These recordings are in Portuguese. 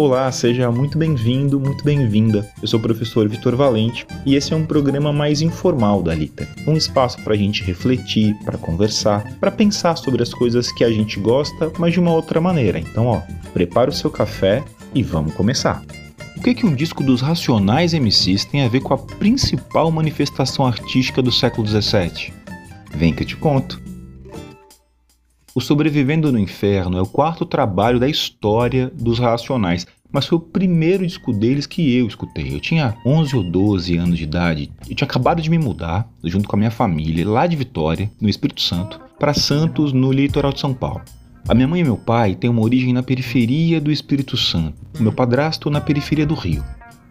Olá, seja muito bem-vindo, muito bem-vinda. Eu sou o professor Vitor Valente e esse é um programa mais informal da Lita. Um espaço para a gente refletir, para conversar, para pensar sobre as coisas que a gente gosta, mas de uma outra maneira. Então, ó, prepara o seu café e vamos começar. O que, que um disco dos Racionais MCs tem a ver com a principal manifestação artística do século XVII? Vem que eu te conto. O Sobrevivendo no Inferno é o quarto trabalho da história dos Racionais, mas foi o primeiro disco deles que eu escutei. Eu tinha 11 ou 12 anos de idade, eu tinha acabado de me mudar, junto com a minha família, lá de Vitória, no Espírito Santo, para Santos, no litoral de São Paulo. A minha mãe e meu pai têm uma origem na periferia do Espírito Santo, o meu padrasto na periferia do Rio.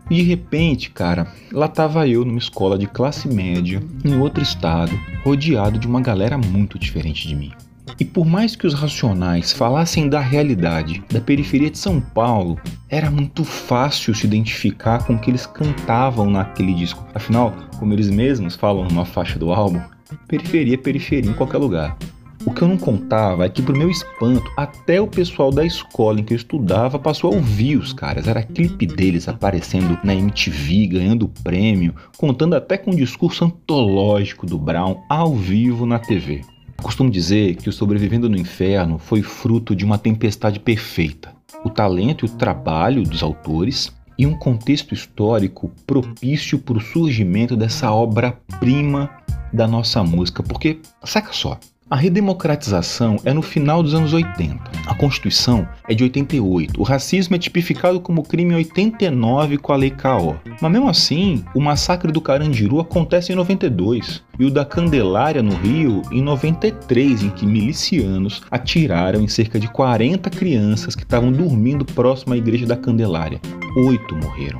E de repente, cara, lá estava eu numa escola de classe média, em outro estado, rodeado de uma galera muito diferente de mim. E por mais que os racionais falassem da realidade da periferia de São Paulo, era muito fácil se identificar com o que eles cantavam naquele disco. Afinal, como eles mesmos falam numa faixa do álbum, periferia é periferia em qualquer lugar. O que eu não contava é que, pro meu espanto, até o pessoal da escola em que eu estudava passou a ouvir os caras. Era clipe deles aparecendo na MTV, ganhando prêmio, contando até com um discurso antológico do Brown ao vivo na TV. Costumo dizer que o Sobrevivendo no Inferno foi fruto de uma tempestade perfeita. O talento e o trabalho dos autores e um contexto histórico propício para o surgimento dessa obra-prima da nossa música. Porque, saca só, a redemocratização é no final dos anos 80. A Constituição é de 88. O racismo é tipificado como crime em 89 com a Lei KO. Mas mesmo assim, o massacre do Carandiru acontece em 92 e o da Candelária no Rio em 93, em que milicianos atiraram em cerca de 40 crianças que estavam dormindo próximo à igreja da Candelária. Oito morreram.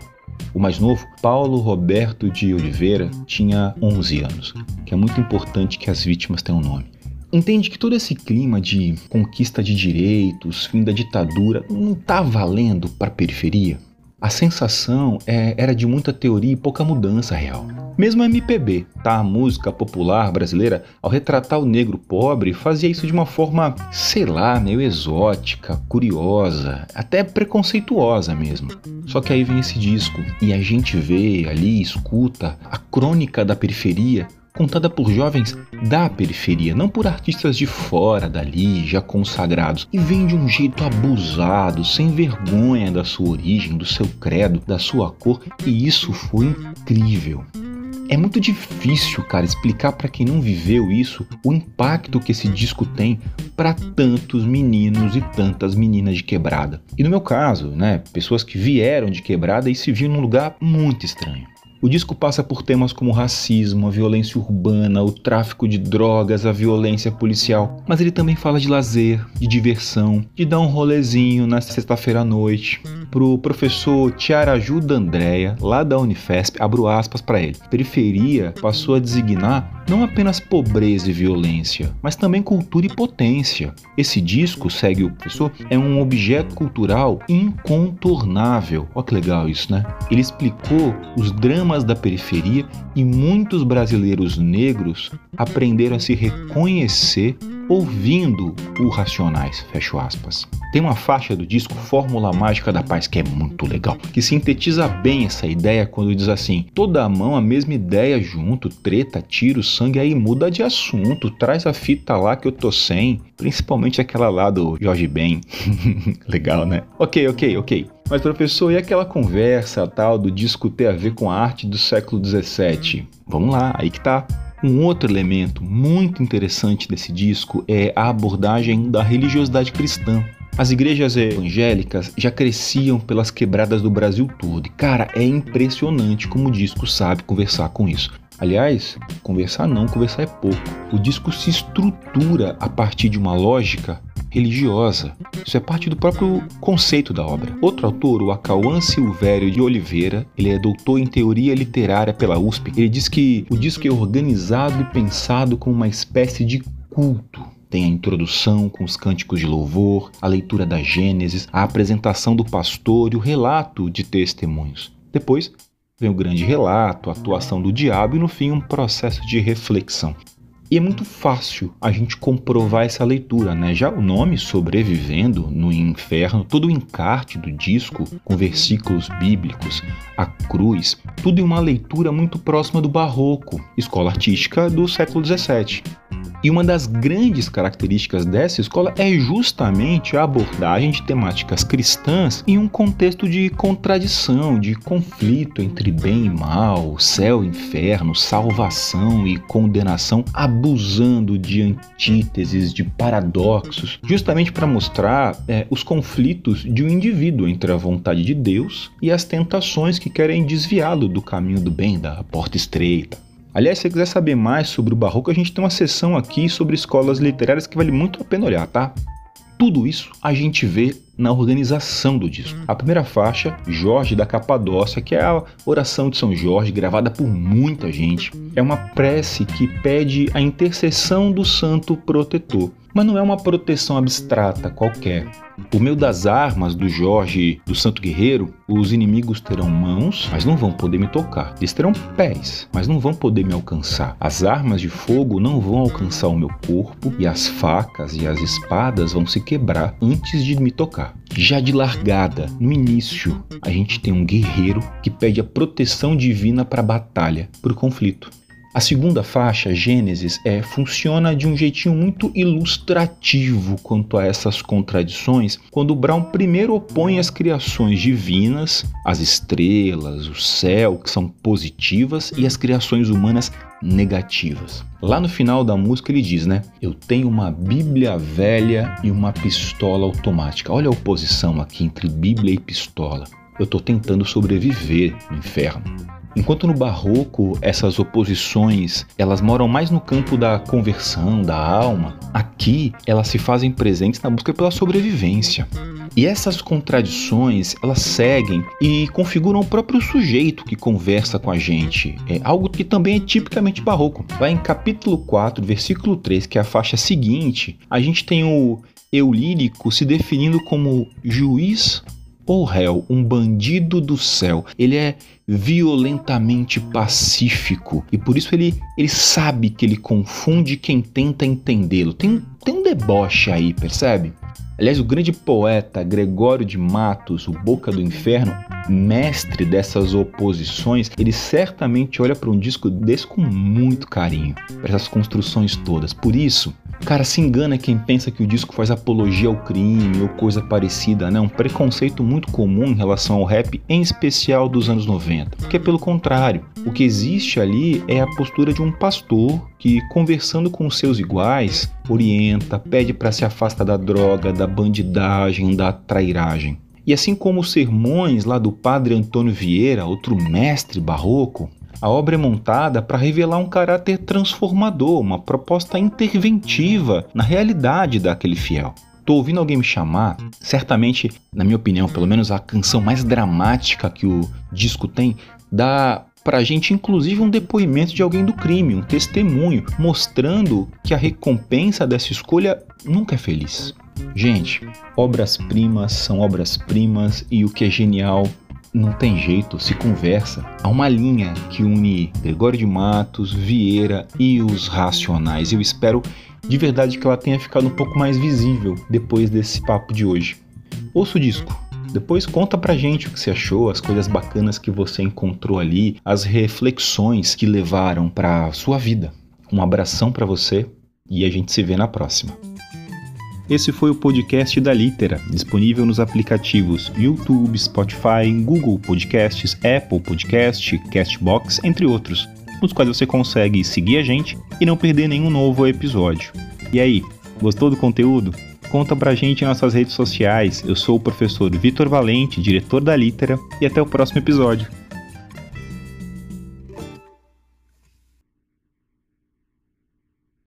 O mais novo, Paulo Roberto de Oliveira, tinha 11 anos, que é muito importante que as vítimas tenham nome entende que todo esse clima de conquista de direitos, fim da ditadura, não está valendo para a periferia? A sensação é, era de muita teoria e pouca mudança real. Mesmo a MPB, tá? A música popular brasileira, ao retratar o negro pobre, fazia isso de uma forma, sei lá, meio exótica, curiosa, até preconceituosa mesmo. Só que aí vem esse disco e a gente vê ali, escuta a crônica da periferia contada por jovens da periferia, não por artistas de fora dali, já consagrados, e vem de um jeito abusado, sem vergonha da sua origem, do seu credo, da sua cor, e isso foi incrível. É muito difícil, cara, explicar para quem não viveu isso o impacto que esse disco tem para tantos meninos e tantas meninas de quebrada. E no meu caso, né, pessoas que vieram de quebrada e se viram num lugar muito estranho. O disco passa por temas como racismo, a violência urbana, o tráfico de drogas, a violência policial, mas ele também fala de lazer, de diversão, de dar um rolezinho na sexta-feira à noite. Pro professor Tiaraju Andréia, lá da Unifesp, abro aspas para ele. Periferia passou a designar não apenas pobreza e violência, mas também cultura e potência. Esse disco, segue o professor, é um objeto cultural incontornável. Olha que legal isso, né? Ele explicou os dramas da periferia e muitos brasileiros negros aprenderam a se reconhecer ouvindo o Racionais, fecho aspas. Tem uma faixa do disco Fórmula Mágica da Paz que é muito legal, que sintetiza bem essa ideia quando diz assim: toda a mão a mesma ideia junto, treta, tiro, sangue, aí muda de assunto, traz a fita lá que eu tô sem, principalmente aquela lá do Jorge Ben. legal, né? Ok, ok, ok. Mas professor, e aquela conversa tal do disco ter a ver com a arte do século 17? Vamos lá, aí que tá. Um outro elemento muito interessante desse disco é a abordagem da religiosidade cristã. As igrejas evangélicas já cresciam pelas quebradas do Brasil todo. E, cara, é impressionante como o disco sabe conversar com isso. Aliás, conversar não, conversar é pouco. O disco se estrutura a partir de uma lógica religiosa. Isso é parte do próprio conceito da obra. Outro autor, o Acauã Silvério de Oliveira, ele é doutor em teoria literária pela USP. Ele diz que o disco é organizado e pensado como uma espécie de culto. Tem a introdução com os cânticos de louvor, a leitura da Gênesis, a apresentação do pastor e o relato de testemunhos. Depois vem o grande relato, a atuação do diabo e no fim um processo de reflexão. E é muito fácil a gente comprovar essa leitura, né? Já o nome Sobrevivendo no Inferno, todo o encarte do disco, com versículos bíblicos, a cruz, tudo em uma leitura muito próxima do barroco, escola artística do século XVII. E uma das grandes características dessa escola é justamente a abordagem de temáticas cristãs em um contexto de contradição, de conflito entre bem e mal, céu e inferno, salvação e condenação, abusando de antíteses, de paradoxos, justamente para mostrar é, os conflitos de um indivíduo entre a vontade de Deus e as tentações que querem desviá-lo do caminho do bem, da porta estreita. Aliás, se você quiser saber mais sobre o Barroco, a gente tem uma sessão aqui sobre escolas literárias que vale muito a pena olhar, tá? Tudo isso a gente vê na organização do disco. A primeira faixa, Jorge da Capadócia, que é a oração de São Jorge, gravada por muita gente, é uma prece que pede a intercessão do santo protetor. Mas não é uma proteção abstrata qualquer. Por meio das armas do Jorge do Santo Guerreiro, os inimigos terão mãos, mas não vão poder me tocar. Eles terão pés, mas não vão poder me alcançar. As armas de fogo não vão alcançar o meu corpo, e as facas e as espadas vão se quebrar antes de me tocar. Já de largada, no início, a gente tem um guerreiro que pede a proteção divina para a batalha, para o conflito. A segunda faixa, Gênesis, é, funciona de um jeitinho muito ilustrativo quanto a essas contradições, quando Brown primeiro opõe as criações divinas, as estrelas, o céu, que são positivas, e as criações humanas negativas. Lá no final da música ele diz, né? Eu tenho uma Bíblia velha e uma pistola automática. Olha a oposição aqui entre Bíblia e pistola. Eu estou tentando sobreviver no inferno. Enquanto no barroco essas oposições elas moram mais no campo da conversão, da alma, aqui elas se fazem presentes na busca pela sobrevivência. E essas contradições elas seguem e configuram o próprio sujeito que conversa com a gente. É algo que também é tipicamente barroco. Vai em capítulo 4, versículo 3, que é a faixa seguinte, a gente tem o eu lírico se definindo como juiz ou réu, um bandido do céu. Ele é violentamente pacífico e por isso ele, ele sabe que ele confunde quem tenta entendê-lo. Tem, tem um deboche aí, percebe? Aliás, o grande poeta Gregório de Matos, o Boca do Inferno, mestre dessas oposições, ele certamente olha para um disco desse com muito carinho, para essas construções todas. Por isso, Cara, se engana quem pensa que o disco faz apologia ao crime ou coisa parecida, né? Um preconceito muito comum em relação ao rap, em especial dos anos 90. Porque, pelo contrário, o que existe ali é a postura de um pastor que, conversando com seus iguais, orienta, pede para se afastar da droga, da bandidagem, da trairagem. E assim como os sermões lá do padre Antônio Vieira, outro mestre barroco, a obra é montada para revelar um caráter transformador, uma proposta interventiva na realidade daquele fiel. Tô ouvindo alguém me chamar, certamente, na minha opinião, pelo menos a canção mais dramática que o disco tem, dá pra gente inclusive um depoimento de alguém do crime, um testemunho, mostrando que a recompensa dessa escolha nunca é feliz. Gente, obras-primas são obras-primas e o que é genial não tem jeito, se conversa. Há uma linha que une Gregório de Matos, Vieira e os Racionais. Eu espero de verdade que ela tenha ficado um pouco mais visível depois desse papo de hoje. Ouça o disco. Depois conta pra gente o que você achou, as coisas bacanas que você encontrou ali, as reflexões que levaram pra sua vida. Um abração para você e a gente se vê na próxima. Esse foi o podcast da Litera, disponível nos aplicativos YouTube, Spotify, Google Podcasts, Apple Podcast, Castbox, entre outros, nos quais você consegue seguir a gente e não perder nenhum novo episódio. E aí, gostou do conteúdo? Conta pra gente em nossas redes sociais. Eu sou o professor Vitor Valente, diretor da Litera, e até o próximo episódio.